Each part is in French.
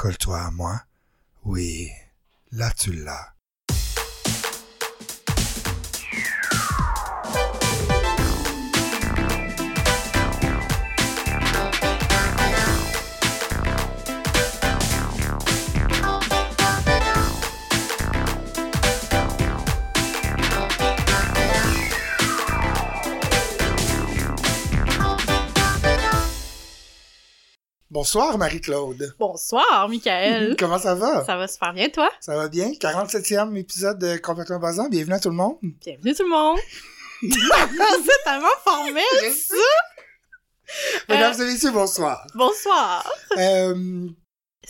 Colle-toi à moi. Oui, là tu l'as. Bonsoir Marie-Claude. Bonsoir, Michael. Comment ça va? Ça va super bien, toi? Ça va bien? 47e épisode de Complètement Basant. Bienvenue à tout le monde. Bienvenue tout le monde. C'est tellement formel, ça! Mesdames et messieurs, bonsoir. Bonsoir. Euh,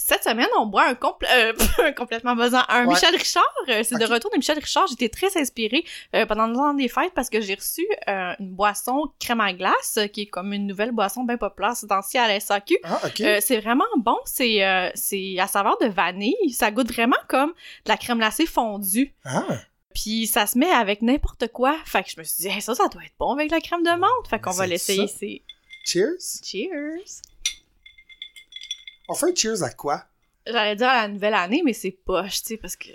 Cette semaine, on boit un, compl- euh, un complètement buzzant, un Ouais. Michel Richard. Euh, C'est Ok. de retour de Michel Richard. J'étais très inspirée euh, pendant le temps des fêtes parce que j'ai reçu euh, une boisson crème à glace qui est comme une nouvelle boisson bien populaire ces temps-ci à la SAQ. ah, ok. Euh, c'est vraiment bon. C'est à saveur de vanille. Ça goûte vraiment comme de la crème glacée fondue. ah, Puis ça se met avec n'importe quoi. Fait que je me suis dit, Hey, ça, ça doit être bon avec la crème de menthe. Fait qu'on va l'essayer. C'est cheers. cheers. On fait un cheers à quoi? J'allais dire à la nouvelle année, mais c'est poche, tu sais, parce que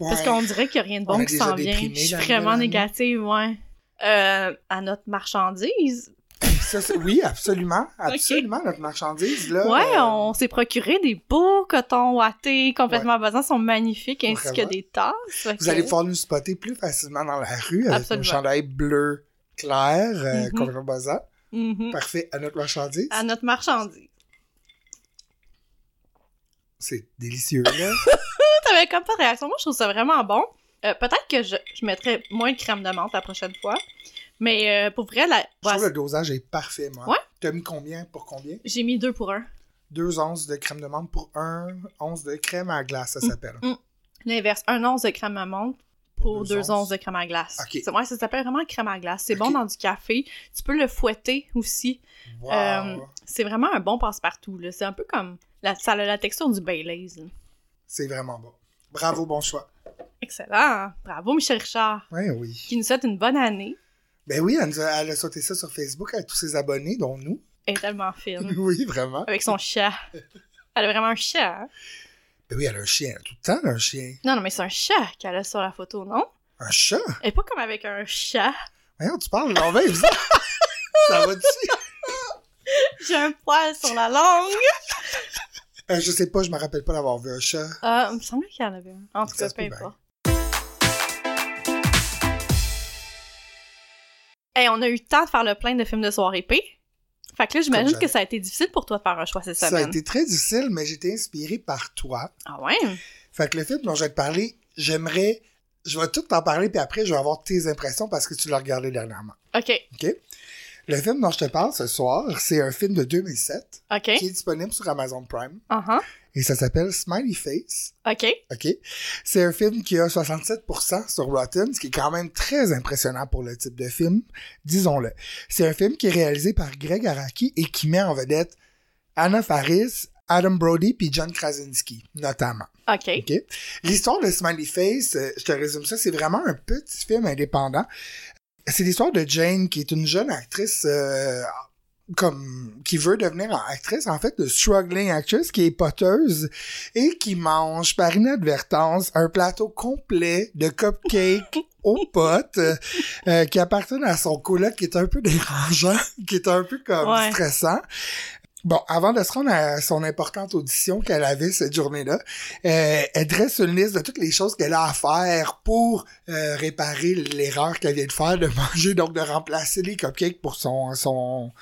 parce Ouais. qu'on dirait qu'il n'y a rien de On bon qui s'en vient. Je suis vraiment négative, ouais. Euh, à notre marchandise. Ça, c'est- oui, absolument. Absolument, notre marchandise, là. ouais, euh, on s'est procuré des beaux cotons ouatés complètement basants, sont magnifiques, ainsi Vraiment. que des tasses. Vous allez pouvoir nous spotter plus facilement dans la rue avec Absolument. nos chandails bleu clair, euh, Mhm. complètement basant. Mhm. Parfait. À notre marchandise. À notre marchandise. C'est délicieux, là. T'avais comme pas de réaction. Moi, je trouve ça vraiment bon. Euh, Peut-être que je, je mettrais moins de crème de menthe la prochaine fois. Mais euh, pour vrai, la... Je trouve le dosage est parfait, moi. Ouais. T'as mis combien? Pour combien? j'ai mis deux pour un. Deux onces de crème de menthe pour un once de crème à glace, ça s'appelle. L'inverse, un once de crème à menthe pour deux, onces de crème à glace. Ok. C'est- Ouais, ça s'appelle vraiment crème à glace. C'est bon dans du café. Tu peux le fouetter aussi. Wow. Euh, C'est vraiment un bon passe-partout. là. C'est un peu comme... La, ça a la texture du Baileys. C'est vraiment bon. Bravo, bon choix. Excellent. Bravo, Michel Richard, Oui, oui. qui nous souhaite une bonne année. Ben oui, elle, nous a, elle a sauté ça sur Facebook avec tous ses abonnés, dont nous. Elle est tellement fine. oui, vraiment. Avec son chat. Elle a vraiment un chat. hein? Ben oui, elle a un chien. Tout le temps, elle a un chien. Non, non, mais c'est un chat qu'elle a sur la photo, non? Un chat? Est pas comme avec un chat. Voyons, tu parles non, ben, ça. ça va-tu? J'ai un poil sur la langue. Euh, je sais pas, je me rappelle pas d'avoir vu un chat. Euh, il me semble qu'il y en avait un. En tout cas, peu importe. Hey, on a eu le temps de faire le plein de films de soirée P. Fait que là, j'imagine que ça a été difficile pour toi de faire un choix cette Ça a semaine. été très difficile, mais j'ai été inspiré par toi. Ah ouais? Fait que le film dont je vais te parler, j'aimerais... Je vais tout t'en parler, puis après, je vais avoir tes impressions parce que tu l'as regardé dernièrement. OK. OK? Le film dont je te parle ce soir, c'est un film de 2007 OK. qui est disponible sur Amazon Prime. Uh-huh. Et ça s'appelle Smiley Face. OK. OK? C'est un film qui a 67% sur Rotten, ce qui est quand même très impressionnant pour le type de film, disons-le. C'est un film qui est réalisé par Greg Araki et qui met en vedette Anna Faris, Adam Brody puis John Krasinski, notamment. OK. OK? L'histoire de Smiley Face, euh, je te résume ça, c'est vraiment un petit film indépendant. C'est l'histoire de Jane, qui est une jeune actrice euh, comme qui veut devenir actrice, en fait, de struggling actress, qui est poteuse et qui mange par inadvertance un plateau complet de cupcakes aux potes euh, qui appartiennent à son coloc qui est un peu dérangeant, qui est un peu comme Ouais. stressant. Bon, avant de se rendre à son importante audition qu'elle avait cette journée-là, euh, elle dresse une liste de toutes les choses qu'elle a à faire pour euh, réparer l'erreur qu'elle vient de faire de manger, donc de remplacer les cupcakes pour son son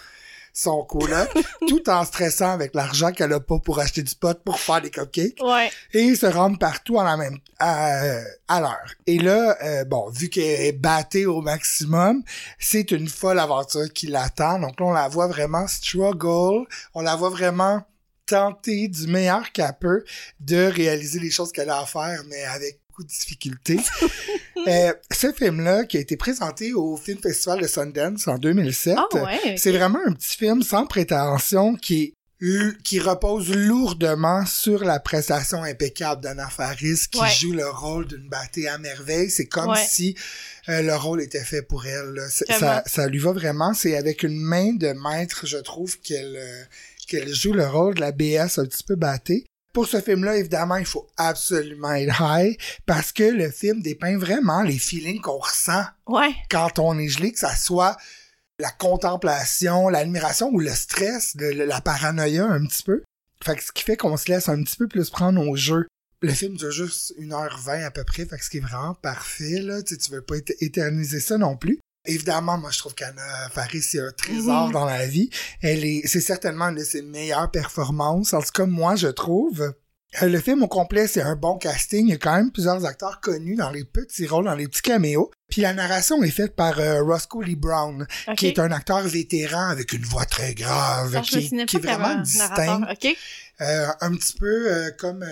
son coloc, tout en stressant avec l'argent qu'elle a pas pour acheter du pot pour faire des cupcakes Ouais. et se rendre partout en la même à, à l'heure. Et là, euh, bon, vu qu'elle est battée au maximum, c'est une folle aventure qui l'attend. Donc là, on la voit vraiment struggle, on la voit vraiment tenter du meilleur qu'elle peut de réaliser les choses qu'elle a à faire, mais avec beaucoup de difficultés. Euh, ce film-là, qui a été présenté au Film Festival de Sundance en 2007, Ah ouais. c'est vraiment un petit film sans prétention qui est l- qui repose lourdement sur la prestation impeccable d'Anna Faris qui Ouais. joue le rôle d'une battée à merveille. C'est comme Ouais. si euh, le rôle était fait pour elle. là. Ça, ça lui va vraiment. C'est avec une main de maître, je trouve, qu'elle euh, qu'elle joue le rôle de la BS un petit peu battée. Pour ce film-là, évidemment, il faut absolument être high parce que le film dépeint vraiment les feelings qu'on ressent Ouais. quand on est gelé, que ça soit la contemplation, l'admiration ou le stress, le- le- la paranoïa un petit peu. Fait que ce qui fait qu'on se laisse un petit peu plus prendre au jeu. Le film dure juste 1h20 à peu près, fait que ce qui est vraiment parfait, là. Tu sais, tu veux pas éter- éterniser ça non plus. Évidemment, moi, je trouve qu'Anna Faris, c'est un trésor Mhm. dans la vie. Elle est, c'est certainement une de ses meilleures performances. En tout cas, moi, je trouve. Euh, Le film au complet, c'est un bon casting. Il y a quand même plusieurs acteurs connus dans les petits rôles, dans les petits caméos. Puis la narration est faite par euh, Roscoe Lee Brown, qui est un acteur vétéran avec une voix très grave, je me qui, qui est vraiment distinct. Euh, un petit peu euh, comme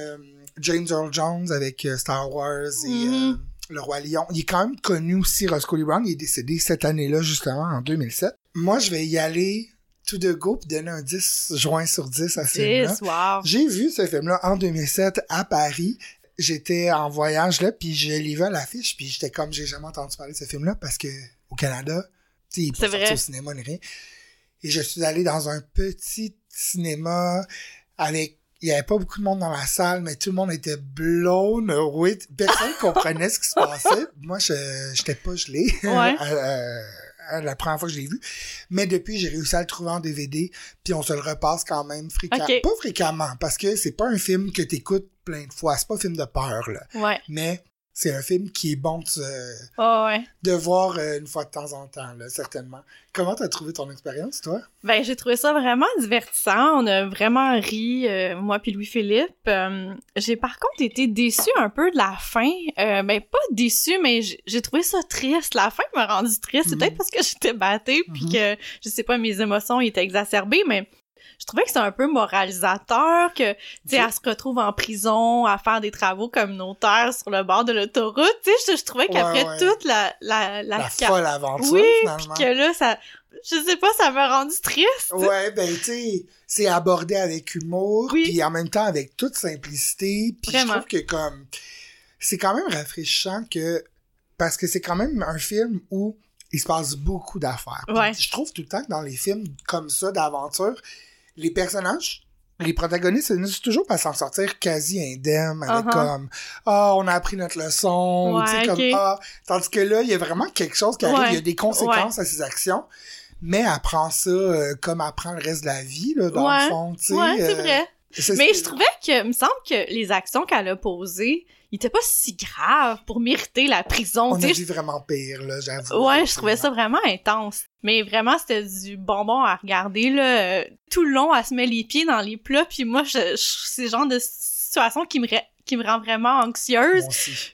James Earl Jones avec Star Wars et Mhm. Le Roi Lion. Il est quand même connu aussi, Roscoe Lee Brown. Il est décédé cette année-là, justement, en 2007. Moi, je vais y aller tout de go puis donner un 10 joint sur 10 à ce film-là. 10, wow. J'ai vu ce film-là en 2007 à Paris. J'étais en voyage là, puis je l'ai vu à l'affiche, puis j'étais comme j'ai jamais entendu parler de ce film-là parce que au Canada, tu il est pas au cinéma ni rien. Et je suis allé dans un petit cinéma avec il y avait pas beaucoup de monde dans la salle, mais tout le monde était blown away. Personne comprenait ce qui se passait. Moi, je j'étais pas gelé Ouais. euh, euh, la première fois que je l'ai vu. Mais depuis, j'ai réussi à le trouver en DVD, puis on se le repasse quand même fréquemment. Pas fréquemment, parce que c'est pas un film que t'écoutes plein de fois. C'est pas un film de peur, là. Ouais. Mais c'est un film qui est bon de, se- Oh, ouais. de voir euh, une fois de temps en temps, là, certainement. Comment t'as trouvé ton expérience, toi? Ben, j'ai trouvé ça vraiment divertissant. On a vraiment ri, euh, moi puis Louis-Philippe. Euh, j'ai par contre été déçue un peu de la fin. Euh, ben, pas déçue, mais j'ai trouvé ça triste. La fin m'a rendu triste. C'est Mhm. peut-être parce que j'étais battée puis Mhm. que, je sais pas, mes émotions étaient exacerbées, mais je trouvais que c'est un peu moralisateur, que, tu sais, elle se retrouve en prison à faire des travaux communautaires sur le bord de l'autoroute. Tu sais, je, je trouvais qu'après Ouais, ouais. toute la... La, la, La folle aventure, Oui, finalement. que là, ça... Je sais pas, ça m'a rendu triste. Ouais, ben, tu sais, c'est abordé avec humour, Oui. puis en même temps avec toute simplicité, puis je trouve que comme c'est quand même rafraîchissant que parce que c'est quand même un film où il se passe beaucoup d'affaires. Ouais. Je trouve tout le temps que dans les films comme ça d'aventure, les personnages les protagonistes finissent toujours par s'en sortir quasi indemnes avec Uh-huh. comme ah on a appris notre leçon tu sais comme ah. Tandis que là il y a vraiment quelque chose qui arrive Ouais. il y a des conséquences à ses actions mais elle prend ça euh, comme elle prend le reste de la vie là dans le fond tu sais Ouais, c'est euh, Mais je trouvais que, il me semble que les actions qu'elle a posées, ils étaient pas si graves pour mériter la prison. on a vu vraiment pire là j'avoue Ouais, je trouvais ça vraiment intense. Mais vraiment, c'était du bonbon à regarder, là. Euh, Tout le long, elle se met les pieds dans les plats, puis moi, je, je- c'est le genre de situation qui me, qui me rend vraiment anxieuse.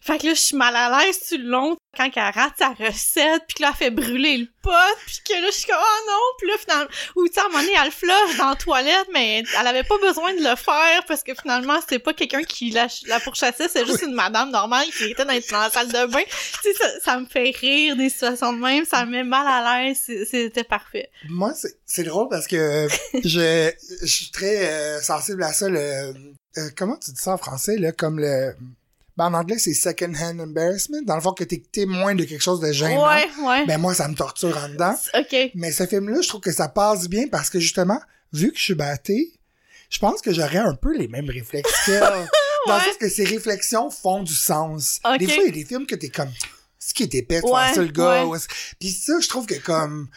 Fait que là, je suis mal à l'aise tout le long quand elle rate sa recette, puis que là, elle fait brûler le pot, puis que là, je suis comme, oh non, puis là, finalement, ou tu sais, à un moment donné, elle le flush dans la toilette, mais elle avait pas besoin de le faire, parce que finalement, c'était pas quelqu'un qui la, la pourchassait, c'est juste une madame normale qui était dans, dans la salle de bain. Tu sais, ça, ça me fait rire des situations de même, ça me met mal à l'aise, c'était parfait. Moi, c'est- c'est drôle parce que euh, je, je suis très euh, sensible à ça. Le, euh, comment tu dis ça en français? Là, comme le. Ben, en anglais, c'est second-hand embarrassment. Dans le fond, que t'es témoin de quelque chose de gênant. Ouais, ouais. Ben, moi, ça me torture en dedans. ok. Mais ce film-là, je trouve que ça passe bien parce que justement, vu que je suis batté, je pense que j'aurais un peu les mêmes réflexes qu'elle. Dans le sens que ces réflexions font du sens. Des fois, il y a des films que t'es comme. Ce qui est épais de Ouais, faire ça, le gars. ouais. Puis ça, je trouve que comme.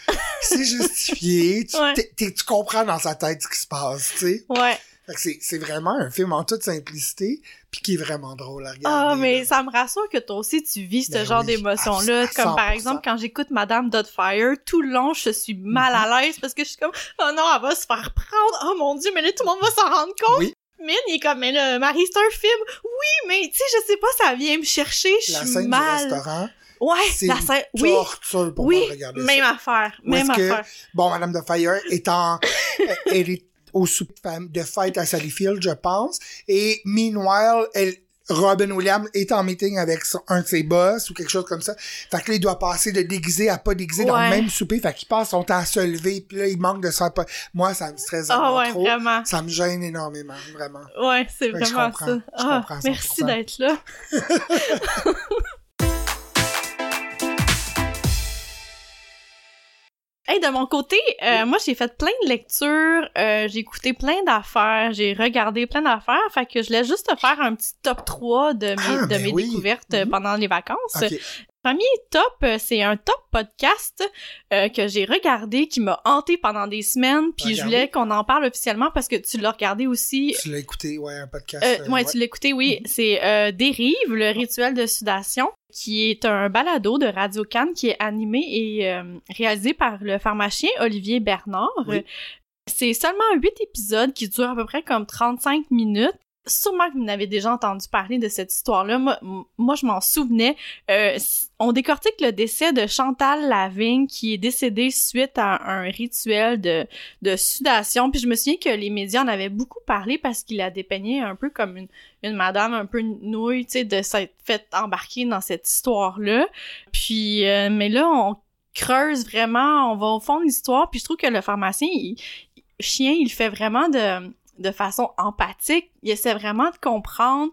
C'est justifié. Tu, Ouais. tu comprends dans sa tête ce qui se passe, tu sais. Ouais. C'est, vraiment un film en toute simplicité, puis qui est vraiment drôle à regarder. Ah, mais là. ça me rassure que toi aussi tu vis ce Ben genre oui, d'émotions-là. à- à Comme par 100%. exemple, quand j'écoute Madame Dotfire, tout le long, je suis mal à l'aise parce que je suis comme, oh non, elle va se faire prendre. Oh mon dieu, mais là, tout le monde va s'en rendre compte. Oui, Mine, il est comme, mais là, Marie, c'est un film. Oui, mais tu sais, je sais pas, ça vient me chercher. Je la suis scène mal. du restaurant, Ouais, c'est la scène. Oui, torture pour oui, regarder même ça. affaire. Même que- affaire. Bon, Madame de Fire est en, elle est au souper de fête à Sallyfield, je pense. Et meanwhile, elle, Robin Williams est en meeting avec son- un de ses boss ou quelque chose comme ça. Fait que là, il doit passer de déguisé à pas déguisé dans le même souper. Fait qu'il passe son temps à se lever, puis là, il manque de pas... Moi, ça me stresse Ah vraiment ouais, trop. vraiment. Ça me gêne énormément, vraiment. Ouais, c'est je vraiment comprends. ça. Je Ah, comprends merci 100%. d'être là. Hey, de mon côté, euh, moi j'ai fait plein de lectures, euh, j'ai écouté plein d'affaires, j'ai regardé plein d'affaires, fait que je voulais juste te faire un petit top 3 de mes, Ah, de ben mes oui. découvertes Mhm. pendant les vacances. Premier top, euh, c'est un top podcast euh, que j'ai regardé, qui m'a hanté pendant des semaines, puis je voulais qu'on en parle officiellement parce que tu l'as regardé aussi. Tu l'as écouté, ouais, un podcast. Euh, ouais, tu l'as écouté, oui. C'est euh, Dérive, le rituel de sudation, qui est un balado de Radio Cannes qui est animé et euh, réalisé par le pharmacien Olivier Bernard. Oui. C'est seulement huit épisodes qui durent à peu près comme 35 minutes. Sûrement que vous n'avez déjà entendu parler de cette histoire-là. Moi, moi, je m'en souvenais. Euh, on décortique le décès de Chantal Lavigne, qui est décédée suite à un rituel de, de sudation. Puis je me souviens que les médias en avaient beaucoup parlé parce qu'il la dépeignait un peu comme une, une madame un peu nouille, tu sais, de s'être fait embarquer dans cette histoire-là. Puis, euh, mais là, on creuse vraiment, on va au fond de l'histoire. Puis je trouve que le pharmacien, il, chien, il fait vraiment de, de façon empathique. Il essaie vraiment de comprendre.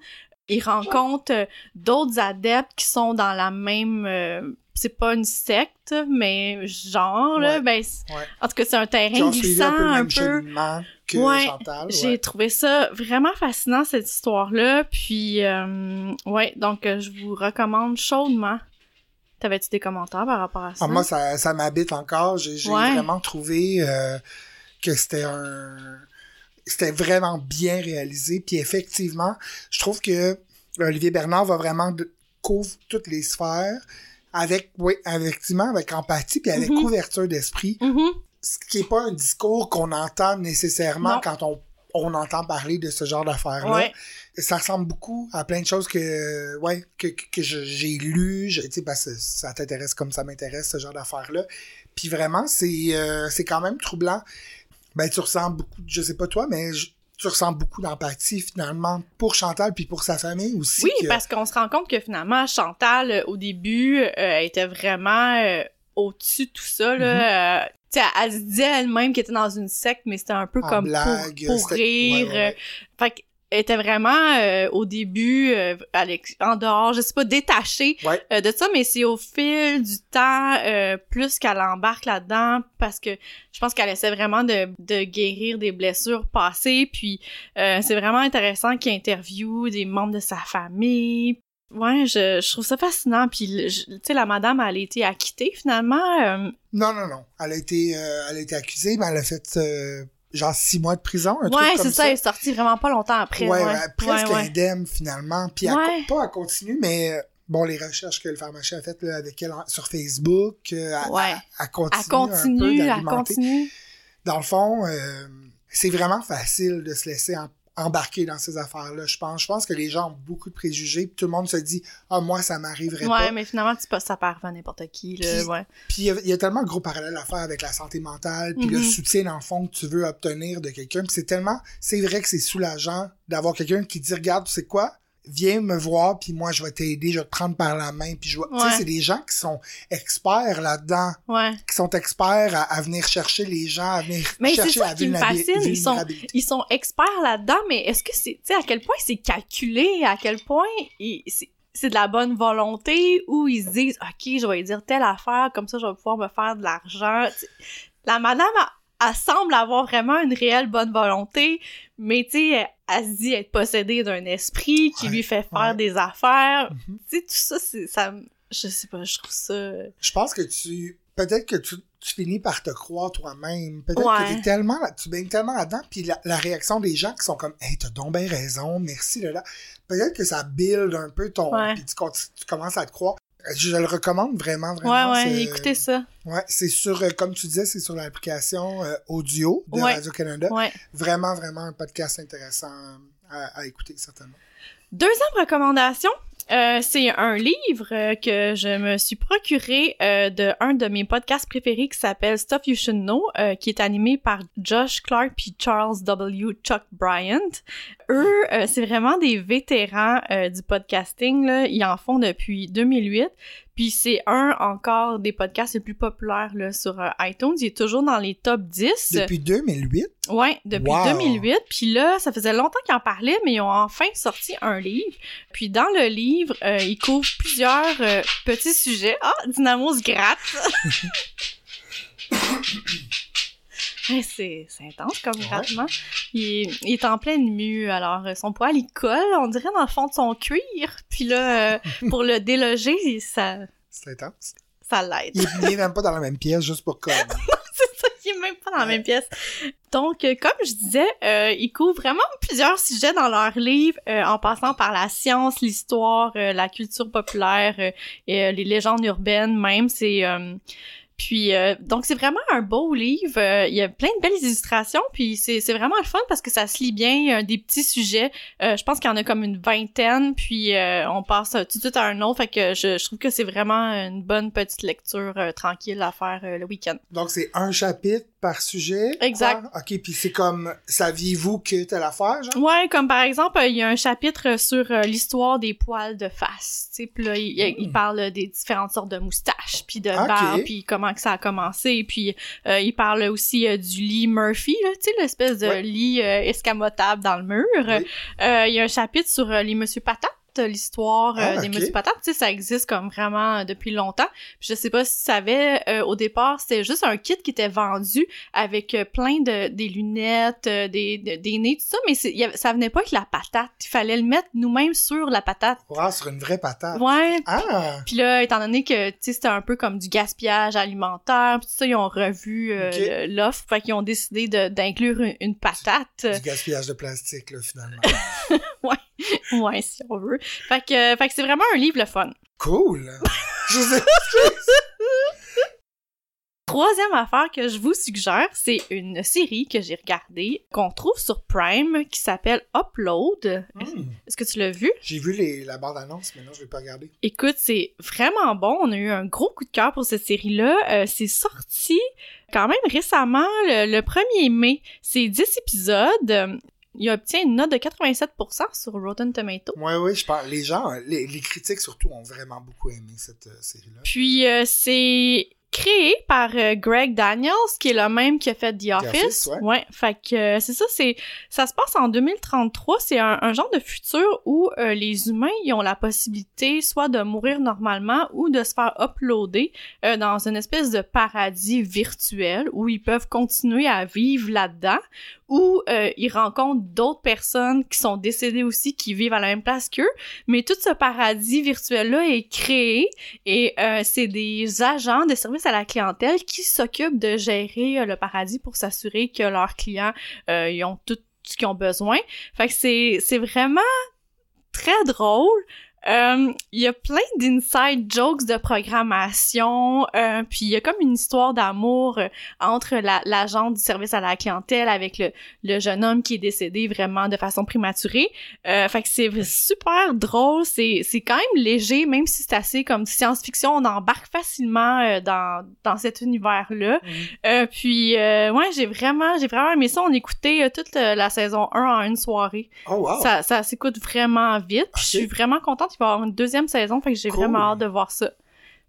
Il rencontre euh, d'autres adeptes qui sont dans la même... euh, c'est pas une secte, mais genre, là, ben, Ouais. en tout cas, c'est un terrain glissant un peu un peu. Ouais. J'ai trouvé ça vraiment fascinant, cette histoire-là. Puis, euh, ouais, donc euh, je vous recommande chaudement. T'avais-tu des commentaires par rapport à ça? Ah, moi, ça, ça m'habite encore. J'ai vraiment trouvé euh, que c'était un. C'était vraiment bien réalisé. Puis effectivement, je trouve que Olivier Bernard va vraiment de- couvre toutes les sphères avec, oui, effectivement, avec empathie puis avec Mhm. ouverture d'esprit. Mhm. Ce qui est pas un discours qu'on entend nécessairement Non. quand on, on entend parler de ce genre d'affaires-là. Ouais. ça ressemble beaucoup à plein de choses que ouais que, que, j'ai lu je- tu sais que ça t'intéresse comme ça m'intéresse ce genre d'affaires là puis vraiment c'est euh, c'est quand même troublant ben tu ressens beaucoup je sais pas toi mais je- tu ressens beaucoup d'empathie finalement pour Chantal puis pour sa famille aussi Oui, que- parce qu'on se rend compte que finalement, Chantal, euh, au début, euh, était vraiment euh, au-dessus de tout ça. Là. Sais, elle se disait elle-même qu'elle était dans une secte, mais c'était un peu En comme blague, pour, rire. ouais, ouais, ouais. Fait qu'elle était vraiment, euh, au début, euh, en dehors, je sais pas, détachée Ouais. euh, de ça, mais c'est au fil du temps, euh, plus qu'elle embarque là-dedans, parce que je pense qu'elle essaie vraiment de, de guérir des blessures passées, puis euh, c'est vraiment intéressant qu'il interviewe des membres de sa famille. Ouais, je, je trouve ça fascinant. Puis, tu sais, la madame, elle a été acquittée, finalement. euh, non non non elle a été euh, elle a été accusée mais elle a fait euh, genre six mois de prison un ouais, truc comme c'est ça, elle est sortie vraiment pas longtemps après. ouais, ouais, ouais, presque Ouais, ouais. indemne finalement. Puis elle Ouais. pas à continue, mais euh, bon, les recherches que le pharmacien a faites là, avec elle sur Facebook, euh, elle, Ouais. elle- continue, Elle continue, un peu elle d'alimenter. continue. Dans le fond, euh, c'est vraiment facile de se laisser en- embarquer dans ces affaires-là, je pense. Je pense que les gens ont beaucoup de préjugés, tout le monde se dit « Ah, moi, ça m'arriverait Ouais, pas. mais finalement, tu passes ça par à n'importe qui, là, Puis- ouais. Puis il y a- il y, a tellement de gros parallèles à faire avec la santé mentale, puis le Mhm. soutien, dans le fond, que tu veux obtenir de quelqu'un. Puis c'est tellement... C'est vrai que c'est soulageant d'avoir quelqu'un qui dit « Regarde, tu sais quoi? Viens me voir, puis moi, je vais t'aider, je vais te prendre par la main. » Puis je vais... Tu sais, c'est des gens qui sont experts là-dedans, Ouais. qui sont experts à, à venir chercher les gens, à venir Mais c'est chercher ça la qui me ils sont- vulnérabilité. Ils sont experts là-dedans, mais est-ce que c'est, tu sais, à quel point c'est calculé, à quel point c'est, de la bonne volonté, ou ils se disent, OK, je vais dire telle affaire, comme ça, je vais pouvoir me faire de l'argent. La madame, elle, elle semble avoir vraiment une réelle bonne volonté, mais tu sais, elle, se dit être possédée d'un esprit qui Ouais, lui fait faire ouais. des affaires. Mhm. Tu sais, tout ça, c'est, ça, je sais pas, je trouve ça... Je pense que tu... Peut-être que tu, tu finis par te croire toi-même. Peut-être Ouais. que t'es tellement... Tu baignes tellement là-dedans, puis la, la réaction des gens qui sont comme « Hey, t'as donc bien raison, merci, là, là. » Peut-être que ça build un peu ton... Puis tu commences à te croire. Je le recommande vraiment, Ouais, vraiment. ouais, c'est- écoutez ça. Ouais, c'est sur, euh, comme tu disais, c'est sur l'application euh, audio de Ouais. Radio-Canada. Ouais. Vraiment, vraiment un podcast intéressant à, à écouter, certainement. Deuxième recommandation, euh, c'est un livre euh, que je me suis procuré euh, de un de mes podcasts préférés qui s'appelle Stuff You Should Know, euh, qui est animé par Josh Clark puis Charles W. Chuck Bryant. Eux, c'est vraiment des vétérans du podcasting. Là. Ils en font depuis 2008. Puis c'est un encore des podcasts les plus populaires là, sur euh, iTunes. Il est toujours dans les top 10. Depuis 2008, Ouais, depuis Wow. 2008. Puis là, ça faisait longtemps qu'ils en parlaient, mais ils ont enfin sorti un livre. Puis dans le livre, euh, ils couvrent plusieurs euh, petits sujets. Ah, Dynamo se gratte. Ouais, c'est c'est intense comme Ouais. grattement. Il, il est en pleine mue, alors euh, son poil, il colle, on dirait dans le fond de son cuir. Puis là, euh, pour le déloger, ça, C'est intense. ça l'aide. Il est- il est même pas dans la même pièce, juste pour comme. c'est ça, il est même pas dans la même pièce. Donc, euh, comme je disais, euh, ils couvrent vraiment plusieurs sujets dans leurs livres, euh, en passant par la science, l'histoire, euh, la culture populaire euh, et euh, les légendes urbaines même. C'est euh, puis euh, donc c'est vraiment un beau livre. Euh, il y a plein de belles illustrations, puis c'est c'est vraiment le fun parce que ça se lit bien. A des petits sujets. Euh, je pense qu'il y en a comme une vingtaine, puis euh, on passe euh, tout de suite à un autre. Fait que je, je trouve que c'est vraiment une bonne petite lecture euh, tranquille à faire euh, le week-end. Donc, c'est un chapitre par sujet. Exact. quoi? OK, puis c'est comme, saviez-vous que telle affaire, genre? Ouais, comme par exemple, euh, il y a un chapitre sur euh, l'histoire des poils de face. Tu sais, puis là, il, Hmm. parle des différentes sortes de moustaches, puis de puis comment que ça a commencé. Puis euh, il parle aussi euh, du lit Murphy, tu sais, l'espèce de Ouais. lit euh, escamotable dans le mur. Oui. Euh, il y a un chapitre sur euh, les Monsieur Patate l'histoire euh, Ah, des ok. Monsieur Patates, tu sais, ça existe comme vraiment euh, depuis longtemps. Puis je sais pas si tu savais, euh, au départ, c'était juste un kit qui était vendu avec euh, plein de des lunettes, des, de- des nez, tout ça, mais y avait- ça venait pas avec la patate. Il fallait le mettre nous-mêmes sur la patate. Wow, sur une vraie patate. Ouais. Ah! Puis là, étant donné que, tu sais, c'était un peu comme du gaspillage alimentaire, puis tout ça, ils ont revu euh, l'offre, fait qu'ils ont décidé d'inclure une, une patate. Du gaspillage de plastique, là, finalement. ouais, si on veut. Fait que, euh, fait que c'est vraiment un livre le fun. Cool! Je. Troisième affaire que je vous suggère, c'est une série que j'ai regardée, qu'on trouve sur Prime, qui s'appelle Upload. Hmm. Est-ce que tu l'as vu? J'ai vu les, la bande-annonce, mais non, je vais pas regarder. Écoute, c'est vraiment bon. On a eu un gros coup de cœur pour cette série-là. Euh, c'est sorti quand même récemment, le, le 1er mai. C'est 10 épisodes. Il obtient une note de 87% sur Rotten Tomatoes. Oui, oui, je pense. Les gens, les, les critiques surtout, ont vraiment beaucoup aimé cette euh, série-là. Puis euh, c'est créé par euh, Greg Daniels, qui est le même qui a fait The Office. Office, ouais. fait que euh, c'est ça, c'est ça se passe en 2033. C'est un, un genre de futur où euh, les humains ils ont la possibilité soit de mourir normalement ou de se faire uploader euh, dans une espèce de paradis virtuel où ils peuvent continuer à vivre là-dedans où euh, ils rencontrent d'autres personnes qui sont décédées aussi, qui vivent à la même place qu'eux. Mais tout ce paradis virtuel-là est créé et euh, c'est des agents de service à la clientèle qui s'occupent de gérer euh, le paradis pour s'assurer que leurs clients euh, ils ont tout ce qu'ils ont besoin. Fait que c'est vraiment très drôle. Euh, Il y a plein d'inside jokes de programmation, euh, puis il y a comme une histoire d'amour euh, entre la- l'agent du service à la clientèle avec le, le jeune homme qui est décédé vraiment de façon prématurée. Euh, fait que c'est super drôle, c'est c'est quand même léger, même si c'est assez comme science-fiction, on embarque facilement dans, dans cet univers-là. Euh, puis ouais, j'ai vraiment j'ai vraiment aimé ça. On écoutait toute la saison 1 en une soirée. Oh, wow! Ça, ça s'écoute vraiment vite. Je suis vraiment contente qu'il va y avoir une deuxième saison, fait que j'ai Cool. vraiment hâte de voir ça.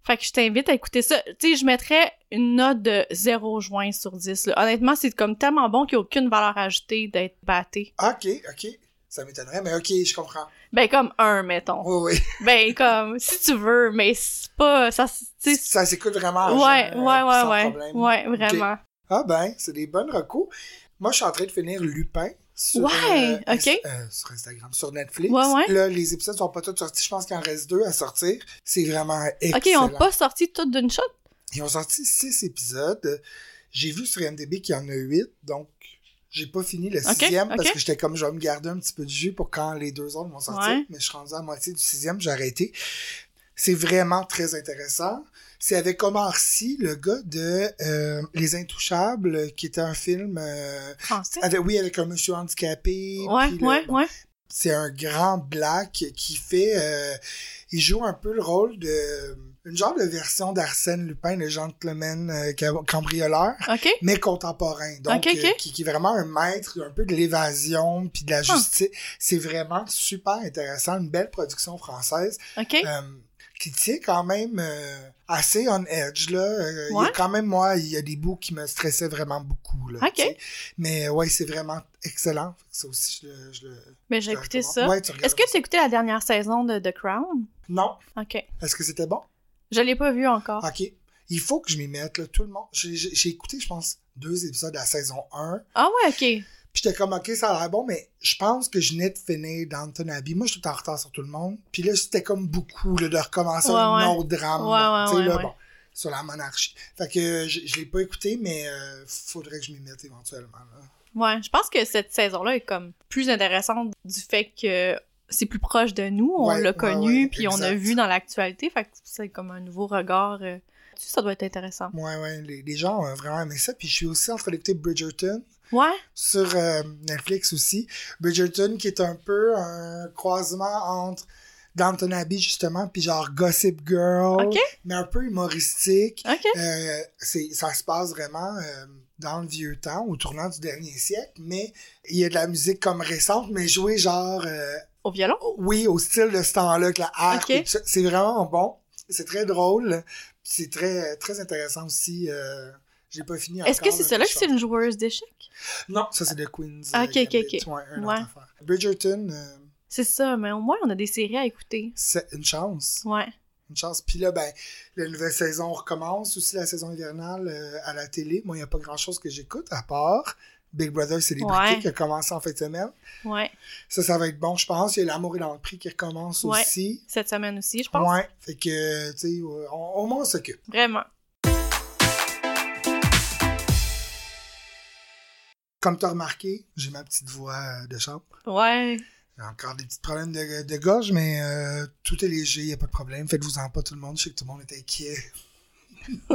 Fait que je t'invite à écouter ça. Tu sais, je mettrais une note de 0 juin sur 10. là. Honnêtement, c'est comme tellement bon qu'il n'y a aucune valeur ajoutée d'être batté. OK, OK. Ça m'étonnerait, mais OK, je comprends. Ben, comme un, mettons. Oui, oui. Ben, comme, si tu veux, mais c'est pas... Ça, Ça s'écoute vraiment. Ouais, genre, ouais, ouais, sans ouais. problème. Ouais, vraiment. Ah ben, c'est des bonnes recos. Moi, je suis en train de finir Lupin. Sur, Ouais, euh, ok. Euh, sur Instagram, sur Netflix. Ouais, ouais. Là, les épisodes sont pas tous sortis. Je pense qu'il en reste deux à sortir. C'est vraiment excellent. OK, ils ont pas sorti tout d'une shot? Ils ont sorti six épisodes. J'ai vu sur MDB qu'il y en a huit, donc j'ai pas fini le sixième parce que j'étais comme je vais me garder un petit peu de jus pour quand les deux autres vont sortir. Ouais. Mais je suis rendu à la moitié du sixième, j'ai arrêté. C'est vraiment très intéressant. C'est avec Omar Sy, le gars de euh, Les Intouchables, qui était un film, euh, Français? avec, oui, avec un monsieur handicapé. Ouais, le- ouais, ouais. c'est un grand black qui fait euh, il joue un peu le rôle de une genre de version d'Arsène Lupin le gentleman euh, cam- cambrioleur mais contemporain donc euh, qui, qui est vraiment un maître un peu de l'évasion puis de la justice c'est vraiment super intéressant une belle production française euh, qui tient quand même euh, assez on edge là Euh, il y a quand même moi il y a des bouts qui me stressaient vraiment beaucoup là mais euh, ouais c'est vraiment excellent ça aussi je le, je le Ben, j'ai je écouté ça. Ouais, Est-ce que tu as écouté la dernière saison de The Crown? Non. OK. Est-ce que c'était bon? Je l'ai pas vu encore. OK. Il faut que je m'y mette, là, tout le monde. J'ai j'ai- j'ai écouté, je pense, deux épisodes de la saison 1. Ah ouais, ok. J'étais comme, OK, ça a l'air bon, mais je pense que je venais de finir Downton Abbey. Moi, je suis tout en retard sur tout le monde. Puis là, c'était comme beaucoup là, de recommencer Ouais, un ouais. autre drame. Ouais, là, bon, sur la monarchie. Fait que euh, je, je l'ai pas écouté, mais euh, faudrait que je m'y mette éventuellement. Là. Ouais, je pense que cette saison-là est comme plus intéressante du fait que c'est plus proche de nous, on l'a connu, puis on a vu dans l'actualité, fait que c'est comme un nouveau regard. euh, ça doit être intéressant. Ouais, ouais, les, les gens ont vraiment aimé ça. Puis je suis aussi en train d'écouter Bridgerton Ouais, sur euh, Netflix aussi. Bridgerton qui est un peu un croisement entre Downton Abbey justement, puis genre Gossip Girl, mais un peu humoristique. ok. Euh, ça se passe vraiment euh, dans le vieux temps, au tournant du dernier siècle, mais il y a de la musique comme récente, mais jouée genre, euh, Au violon? oui, au style de ce temps-là, avec la harpe. Ok. et tout ça. C'est vraiment bon. C'est très drôle. C'est très, très intéressant aussi. Euh, j'ai pas fini Est-ce que c'est là, celle-là que c'est une joueuse d'échecs? Non, ça c'est The Queen's. Ah, euh, ok, ok, ok. Ouais. Bridgerton, euh, C'est ça, mais au moins on a des séries à écouter. c'est une chance. Ouais. Une chance. Puis là, ben, la nouvelle saison recommence, aussi la saison hivernale euh, à la télé. Moi, il n'y a pas grand-chose que j'écoute, à part Big Brother Célébrité Ouais. qui a commencé en fin de semaine. Ouais. Ça, ça va être bon, je pense. Il y a L'amour et dans le prix qui recommence Ouais. aussi. Cette semaine aussi, je pense. Ouais. Fait que, tu sais, on- au moins on s'occupe. Vraiment. Comme tu as remarqué, j'ai ma petite voix euh, de chambre. Ouais. J'ai encore des petits problèmes de, de gorge, mais euh, tout est léger, il n'y a pas de problème. Faites-vous-en pas tout le monde, je sais que tout le monde est inquiet.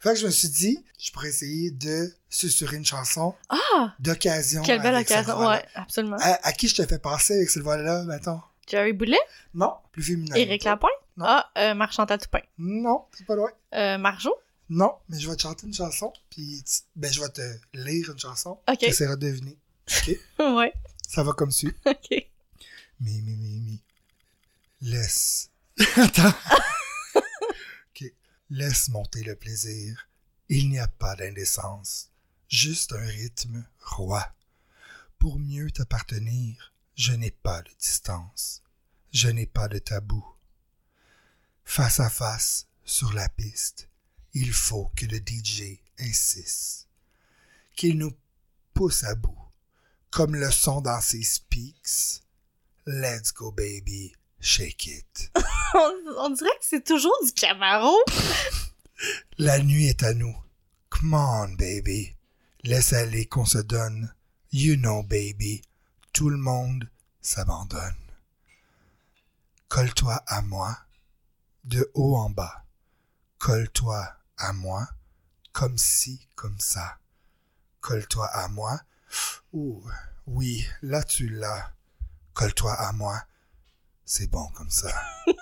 fait que je me suis dit, je pourrais essayer de susurrer une chanson Ah! d'occasion. Quelle belle occasion. Ouais, absolument. À, à qui je te fais passer avec cette voix-là, mettons? Jerry Boulet? Non, plus féminin. Éric Lapointe? Non. Ah, euh, Marc-Chantal Toupin. Non, c'est pas loin. Euh, Marjo? Non, mais je vais te chanter une chanson, puis tu- ben, je vais te lire une chanson. Ok. Tu essaieras de deviner. OK? ouais. Ça va comme suit. Ok. Mi, mi, mi, mi. Laisse. Attends. ok. Laisse monter le plaisir. Il n'y a pas d'indécence. Juste un rythme roi. Pour mieux t'appartenir, je n'ai pas de distance. Je n'ai pas de tabou. Face à face, sur la piste, il faut que le DJ insiste. Qu'il nous pousse à bout, comme le son dans ses speaks. Let's go baby, shake it. On, on dirait que c'est toujours du Camaro. La nuit est à nous. Come on baby. Laisse aller qu'on se donne. You know baby. Tout le monde s'abandonne. Colle-toi à moi, de haut en bas. Colle-toi à moi, comme ci, comme ça. Colle-toi à moi. Ouh, oui, là tu l'as. Colle-toi à moi. C'est bon comme ça.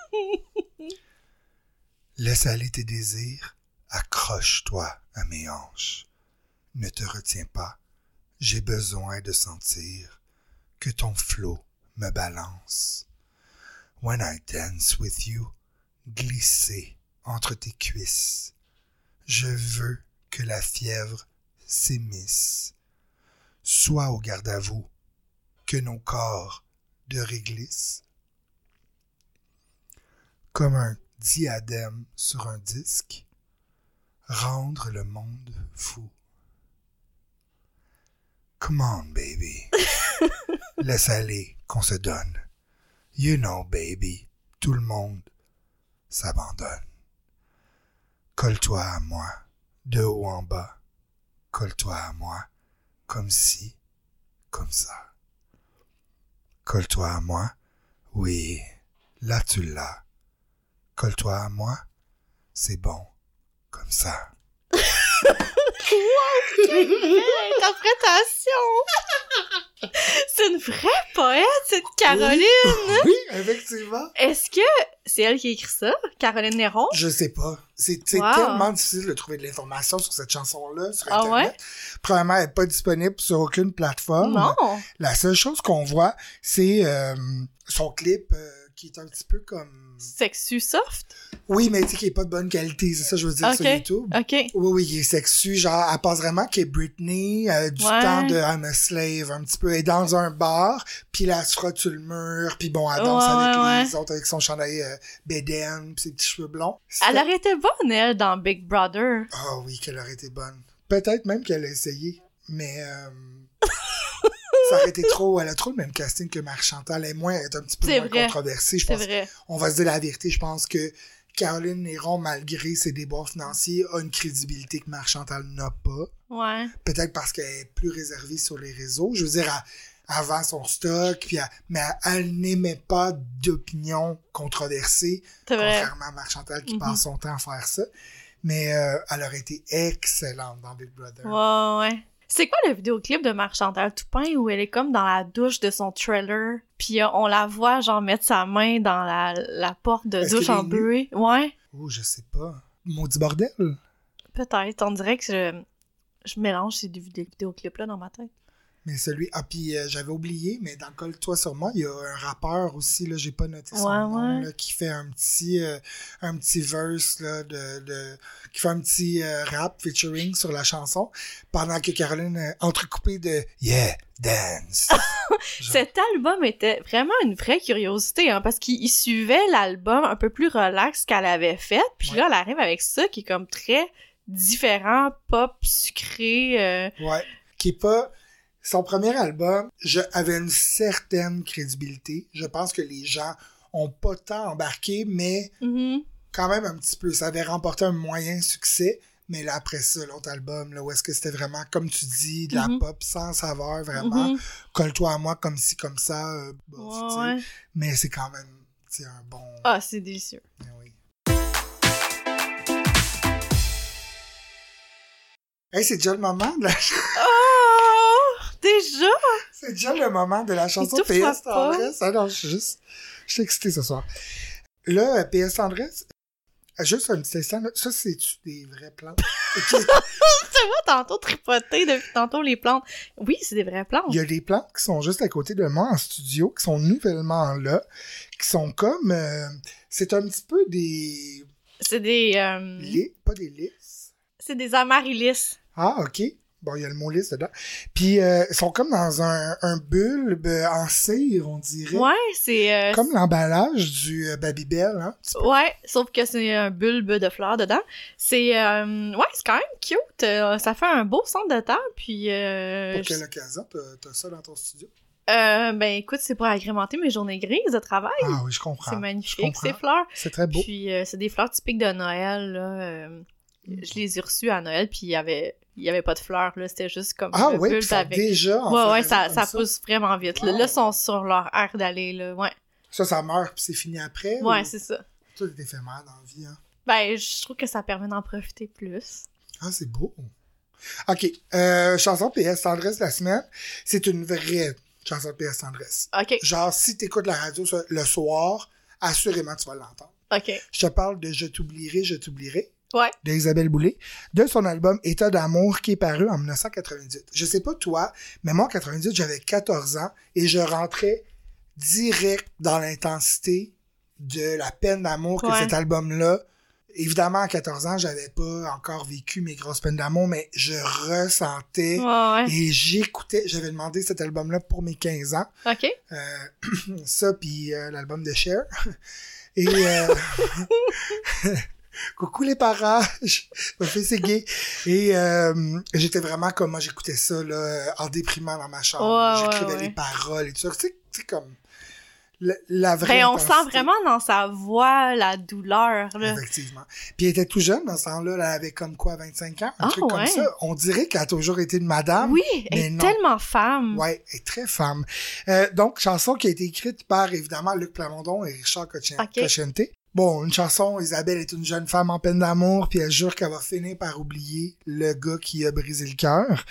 Laisse aller tes désirs, accroche-toi à mes hanches. Ne te retiens pas, j'ai besoin de sentir que ton flot me balance. When I dance with you, glisser entre tes cuisses. Je veux que la fièvre s'émisse. Sois au garde à vous, que nos corps de réglisse. Comme un diadème sur un disque, rendre le monde fou. Come on, baby. Laisse aller qu'on se donne. You know, baby, tout le monde s'abandonne. Colle-toi à moi, de haut en bas. Colle-toi à moi, comme si, comme ça. Colle-toi à moi, oui, là tu l'as. Colle-toi à moi, c'est bon, comme ça. Interprétation! c'est une vraie poète, cette Caroline! Oui, effectivement. Est-ce que c'est elle qui a écrit ça? Caroline Néron? Je sais pas. C'est Wow. tellement difficile de trouver de l'information sur cette chanson-là sur Ah Internet. ouais? Premièrement, elle n'est pas disponible sur aucune plateforme. Non! La seule chose qu'on voit, c'est euh, son clip euh, qui est un petit peu comme... Sexu soft? Oui, mais tu sais, qui est pas de bonne qualité, c'est ça que je veux dire sur Ok. YouTube. OK. Oui, oui, il est sexu, genre, elle pense vraiment qu'elle est Britney, euh, du Ouais. temps de I'm a Slave, un petit peu. Elle est dans un bar, puis là, elle se frotte sur le mur, puis bon, elle danse Ouais, avec ouais, les autres, avec son chandail euh, bédaine, puis ses petits cheveux blonds. Elle aurait été bonne, elle, dans Big Brother. Ah oui, qu'elle aurait été bonne. Peut-être même qu'elle a essayé, mais... euh, ça aurait été trop... Elle a trop le même casting que Marc Chantal. Elle est moins... Elle est un petit peu moins vrai. controversée, je pense. vrai. On va se dire la vérité, je pense que Caroline Néron, malgré ses déboires financiers, a une crédibilité que Marc Chantal n'a pas. Ouais. peut-être parce qu'elle est plus réservée sur les réseaux. Je veux dire, elle, vend son stock, puis elle- mais elle, elle n'émet pas d'opinion controversée, contrairement à Marc Chantal qui Mhm. passe son temps à faire ça. Mais euh, elle aurait été excellente dans Big Brother. Ouais, ouais. C'est quoi le vidéoclip de Marc Chantal Toupin où elle est comme dans la douche de son trailer, puis euh, on la voit genre mettre sa main dans la, la porte de douche en buée? Ouais, Oh, je sais pas. Maudit bordel. peut-être. On dirait que je, je mélange ces deux vidé- vidéoclips-là dans ma tête. Mais celui. Ah, puis euh, j'avais oublié, mais dans le col Toi sur moi, il y a un rappeur aussi, là, j'ai pas noté son Ouais, nom, ouais. là, qui fait un petit, euh, un petit verse, là, de, de, qui fait un petit euh, rap featuring sur la chanson, pendant que Caroline euh, entrecoupée de Yeah, dance. Genre. Cet album était vraiment une vraie curiosité, hein, parce qu'il il suivait l'album un peu plus relax qu'elle avait fait, puis Ouais. là, elle arrive avec ça qui est comme très différent, pop, sucré. euh, Ouais. Qui est pas. Son premier album, je avait une certaine crédibilité. Je pense que les gens ont pas tant embarqué, mais mhm. quand même un petit peu. Ça avait remporté un moyen succès. Mais là, après ça, l'autre album, là, où est-ce que c'était vraiment, comme tu dis, de la Mhm. pop sans saveur, vraiment. Mhm. Colle-toi à moi comme ci, comme ça. euh. Ouais, ouais. Mais c'est quand même, un bon. Ah, c'est délicieux. Oui. Hey, c'est déjà le moment de la Oh! Déjà? C'est déjà le moment de la chanson PS. Tendresse. Ah non, je suis juste. Je suis excité ce soir. Là, PS Tendresse, juste un petit instant, là, ça, c'est-tu des vraies plantes? Tu vois, tantôt tripoter depuis tantôt les plantes. Oui, c'est des vraies plantes. Il y a des plantes qui sont juste à côté de moi en studio, qui sont nouvellement là, qui sont comme. euh, c'est un petit peu des. C'est des... euh, Lys, pas des lys. c'est des amaryllis. Ah, ok. Bon, il y a le mot lys dedans. Puis, euh, ils sont comme dans un, un bulbe en cire, on dirait. Ouais, c'est... euh, Comme l'emballage du euh, Babybel, hein? Ouais, sauf que c'est un bulbe de fleurs dedans. C'est... euh, ouais, c'est quand même cute. Ça fait un beau centre de table, puis... euh, Pour quelle occasion t'as ça dans ton studio? euh, ben écoute, c'est pour agrémenter mes journées grises de travail. Ah oui, je c'est comprends. magnifique, comprends. ces fleurs. C'est très beau. Puis euh, c'est des fleurs typiques de Noël, là. euh, je les ai reçues à Noël, puis il y avait... Il y avait pas de fleurs, là. C'était juste comme Ah oui, avec... déjà en Ouais, ouais, ça, ça pousse vraiment vite. Là, ils sont sur leur air d'aller, là. Ouais, Ça, ça meurt puis c'est fini après? ouais ou... c'est ça. Tout est éphémère dans la vie, hein? Ben, je trouve que ça permet d'en profiter plus. Ah, c'est beau. OK. Euh, chanson PS Tendresse de la semaine. C'est une vraie chanson de PS Tendresse. OK, Genre, si t'écoutes la radio ça, le soir, assurément tu vas l'entendre. OK. Je te parle de Je t'oublierai, je t'oublierai. Ouais. d'Isabelle Boulay, de son album État d'amour qui est paru en 1998. Je sais pas toi, mais moi en 98, j'avais 14 ans et je rentrais direct dans l'intensité de la peine d'amour que Ouais. cet album-là. Évidemment, à 14 ans, j'avais pas encore vécu mes grosses peines d'amour, mais je ressentais Ouais, et j'écoutais. J'avais demandé cet album-là pour mes 15 ans. OK. Euh, ça, puis euh, l'album de Cher. Et euh, coucou les parages, ma fille c'est gay. Et euh, j'étais vraiment comme moi, j'écoutais ça là, en déprimant dans ma chambre. Ouais, J'écrivais ouais. les paroles et tout ça. Tu sais, comme la, la vraie. Ben, on sent vraiment dans sa voix la douleur, là. Effectivement. Puis elle était tout jeune dans ce temps-là, elle avait comme quoi, 25 ans, un Ah, truc comme ça. On dirait qu'elle a toujours été une madame. Oui, elle est tellement femme. Ouais, elle est très femme. Euh, donc, chanson qui a été écrite par, évidemment, Luc Plamondon et Richard Cochen- Ok. Bon, une chanson, Isabelle est une jeune femme en peine d'amour, puis elle jure qu'elle va finir par oublier le gars qui a brisé le cœur.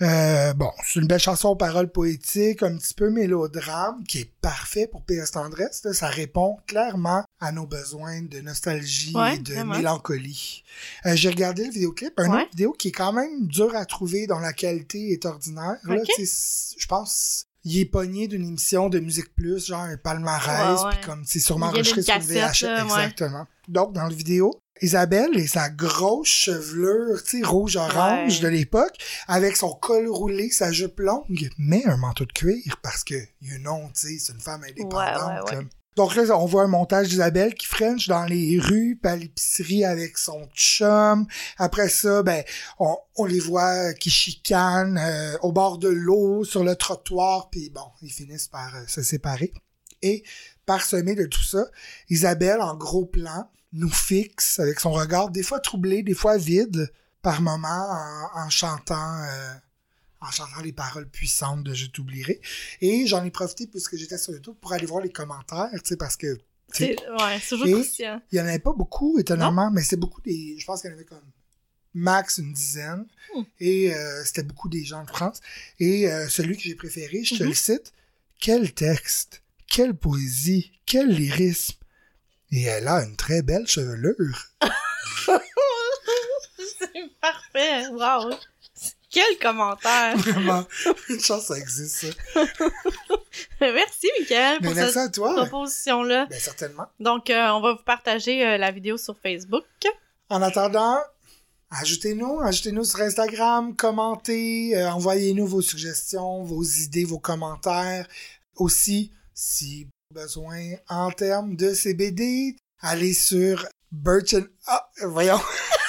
Euh, bon, c'est une belle chanson aux paroles poétiques, un petit peu mélodrame, qui est parfait pour PS Tendresse. là. Ça répond clairement à nos besoins de nostalgie Ouais, et de vraiment. mélancolie. Euh, J'ai regardé le vidéoclip, un Ouais. autre vidéo qui est quand même dur à trouver, dont la qualité est ordinaire. Là, Ok. tu sais, je pense il est pogné d'une émission de Musique Plus, genre un palmarès, puis comme c'est sûrement enregistré sur le VHS. là, ouais. Exactement. Donc, dans la vidéo, Isabelle et sa grosse chevelure, tu sais, rouge-orange Ouais. de l'époque, avec son col roulé, sa jupe longue, mais un manteau de cuir, parce que, you know, tu sais, c'est une femme indépendante. Ouais, ouais, ouais. comme. Donc là, on voit un montage d'Isabelle qui french dans les rues, puis à l'épicerie avec son chum. Après ça, ben, on, les voit qui chicanent euh, au bord de l'eau, sur le trottoir, puis bon, ils finissent par euh, se séparer. Et parsemé de tout ça, Isabelle, en gros plan, nous fixe avec son regard des fois troublé, des fois vide, par moments, en, en chantant... euh, en chantant les paroles puissantes de Je t'oublierai. Et j'en ai profité, puisque j'étais sur YouTube, pour aller voir les commentaires, tu sais, parce que ouais, c'est toujours il y en avait pas beaucoup, étonnamment, mais c'est beaucoup des. Je pense qu'il y en avait comme max une dizaine. Hmm. Et euh, c'était beaucoup des gens de France. Et euh, celui que j'ai préféré, je te Mhm. le cite. Quel texte, quelle poésie, quel lyrisme. Et elle a une très belle chevelure. c'est parfait. Wow. Quel commentaire. Vraiment. Une chance ça existe, ça. merci, Mais pour merci cette proposition-là. Ben, certainement. Donc, euh, on va vous partager euh, la vidéo sur Facebook. En attendant, ajoutez-nous, ajoutez-nous sur Instagram, commentez, euh, envoyez-nous vos suggestions, vos idées, vos commentaires. Aussi, si besoin en termes de CBD, allez sur Birch and... Ah, voyons.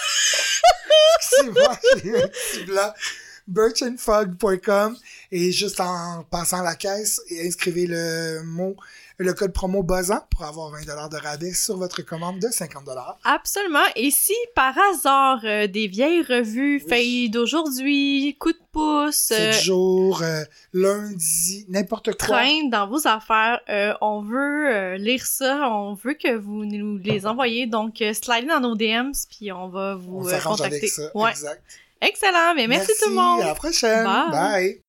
Birchandfog.com et juste en passant la caisse et inscrivez le mot le code promo BOZAN pour avoir 20$ de rabais sur votre commande de 50$. Absolument. Et si par hasard euh, des vieilles revues Oui. failles d'aujourd'hui, coup de pouce, 7 euh, jours, euh, lundi, n'importe quoi. traînent dans vos affaires, euh, on veut euh, lire ça, on veut que vous nous les envoyez. Donc, euh, slidez dans nos DMs, puis on va vous contacter. avec ça. Ouais. Exact. Excellent. Mais merci, tout le monde. À la prochaine. Bye. Bye.